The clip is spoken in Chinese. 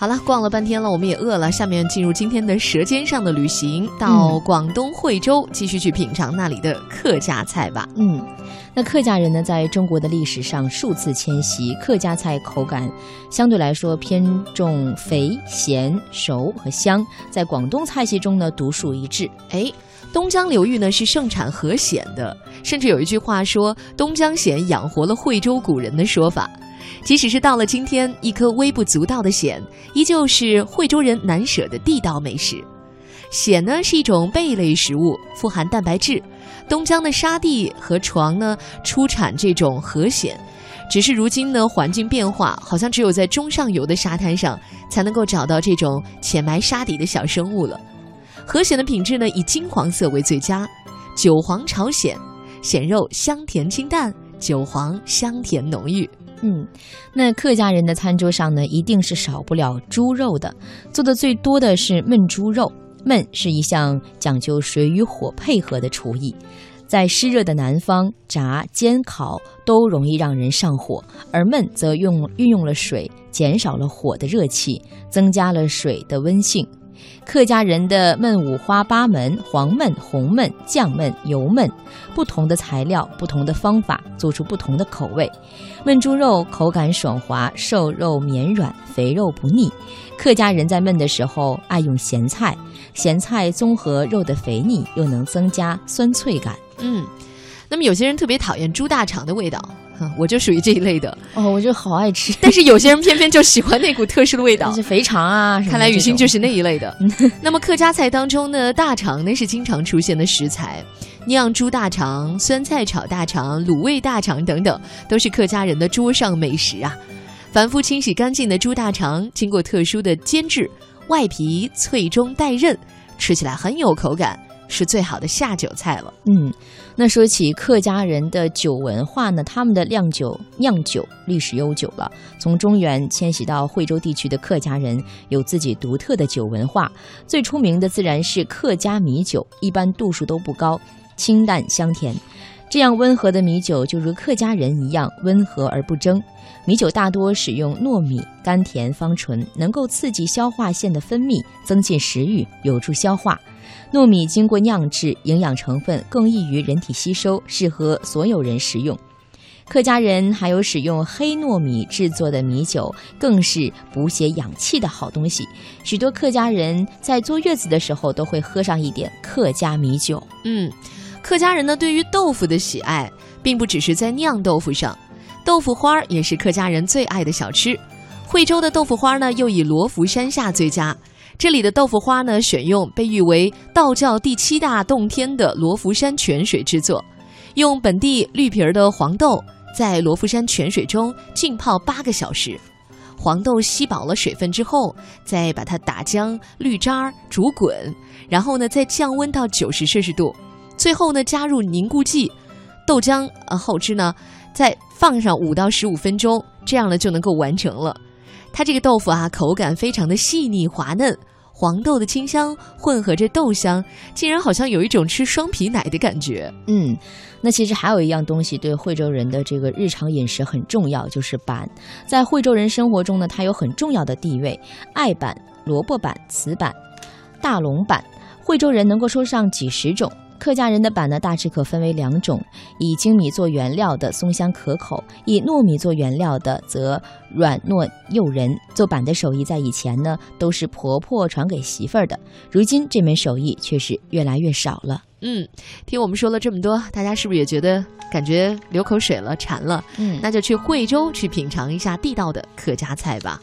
好了，逛了半天了，我们也饿了。下面进入今天的舌尖上的旅行，到广东惠州，继续去品尝那里的客家菜吧。嗯，那客家人呢，在中国的历史上数次迁徙，客家菜口感相对来说偏重肥、咸、熟和香，在广东菜系中呢独树一帜。哎，东江流域呢是盛产河鲜的，甚至有一句话说“东江鲜养活了惠州古人”的说法。即使是到了今天，一颗微不足道的蚬，依旧是惠州人难舍的地道美食。蚬呢是一种贝类食物，富含蛋白质。东江的沙地和床呢出产这种河蚬，只是如今呢环境变化，好像只有在中上游的沙滩上才能够找到这种浅埋沙底的小生物了。河蚬的品质呢以金黄色为最佳，韭黄炒蚬，蚬肉香甜清淡，韭黄香甜浓郁。嗯，那客家人的餐桌上呢，一定是少不了猪肉的。做的最多的是焖猪肉。焖是一项讲究水与火配合的厨艺，在湿热的南方，炸、煎、烤都容易让人上火，而焖则用运用了水，减少了火的热气，增加了水的温性。客家人的焖五花八门，黄焖、红焖、酱焖、油焖，不同的材料，不同的方法，做出不同的口味。焖猪肉口感爽滑，瘦肉绵软，肥肉不腻。客家人在焖的时候爱用咸菜，咸菜综合肉的肥腻，又能增加酸脆感。嗯，那么有些人特别讨厌猪大肠的味道。我就属于这一类的哦，我就好爱吃，但是有些人偏偏就喜欢那股特殊的味道，是肥肠啊。看来雨欣就是那一类的。那么客家菜当中呢，大肠呢是经常出现的食材，酿猪大肠、酸菜炒大肠、卤味大肠等等，都是客家人的桌上美食啊。反复清洗干净的猪大肠，经过特殊的煎制，外皮脆中带韧，吃起来很有口感。是最好的下酒菜了。嗯，那说起客家人的酒文化呢，他们的酿酒酿酒历史悠久了。从中原迁徙到惠州地区的客家人有自己独特的酒文化，最出名的自然是客家米酒，一般度数都不高，清淡香甜。这样温和的米酒，就如客家人一样温和而不争。米酒大多使用糯米，甘甜芳醇，能够刺激消化腺的分泌，增进食欲，有助消化。糯米经过酿制，营养成分更易于人体吸收，适合所有人食用。客家人还有使用黑糯米制作的米酒，更是补血养气的好东西。许多客家人在坐月子的时候都会喝上一点客家米酒。嗯，客家人呢对于豆腐的喜爱，并不只是在酿豆腐上，豆腐花也是客家人最爱的小吃。惠州的豆腐花呢，又以罗浮山下最佳。这里的豆腐花呢，选用被誉为道教第七大洞天的罗浮山泉水制作，用本地绿皮儿的黄豆在罗浮山泉水中浸泡八个小时，黄豆吸饱了水分之后，再把它打浆滤渣煮滚，然后呢再降温到九十摄氏度，最后呢加入凝固剂，豆浆呃后汁呢再放上五到十五分钟，这样呢就能够完成了。它这个豆腐啊，口感非常的细腻滑嫩，黄豆的清香混合着豆香，竟然好像有一种吃双皮奶的感觉。嗯，那其实还有一样东西对惠州人的这个日常饮食很重要，就是板。在惠州人生活中呢，它有很重要的地位。艾板、萝卜板、糍板、大龙板，惠州人能够说上几十种。客家人的板呢，大致可分为两种：以精米做原料的松香可口，以糯米做原料的则软糯诱人。做板的手艺在以前呢，都是婆婆传给媳妇儿的，如今这门手艺却是越来越少了。嗯，听我们说了这么多，大家是不是也觉得感觉流口水了、馋了？嗯，那就去惠州去品尝一下地道的客家菜吧。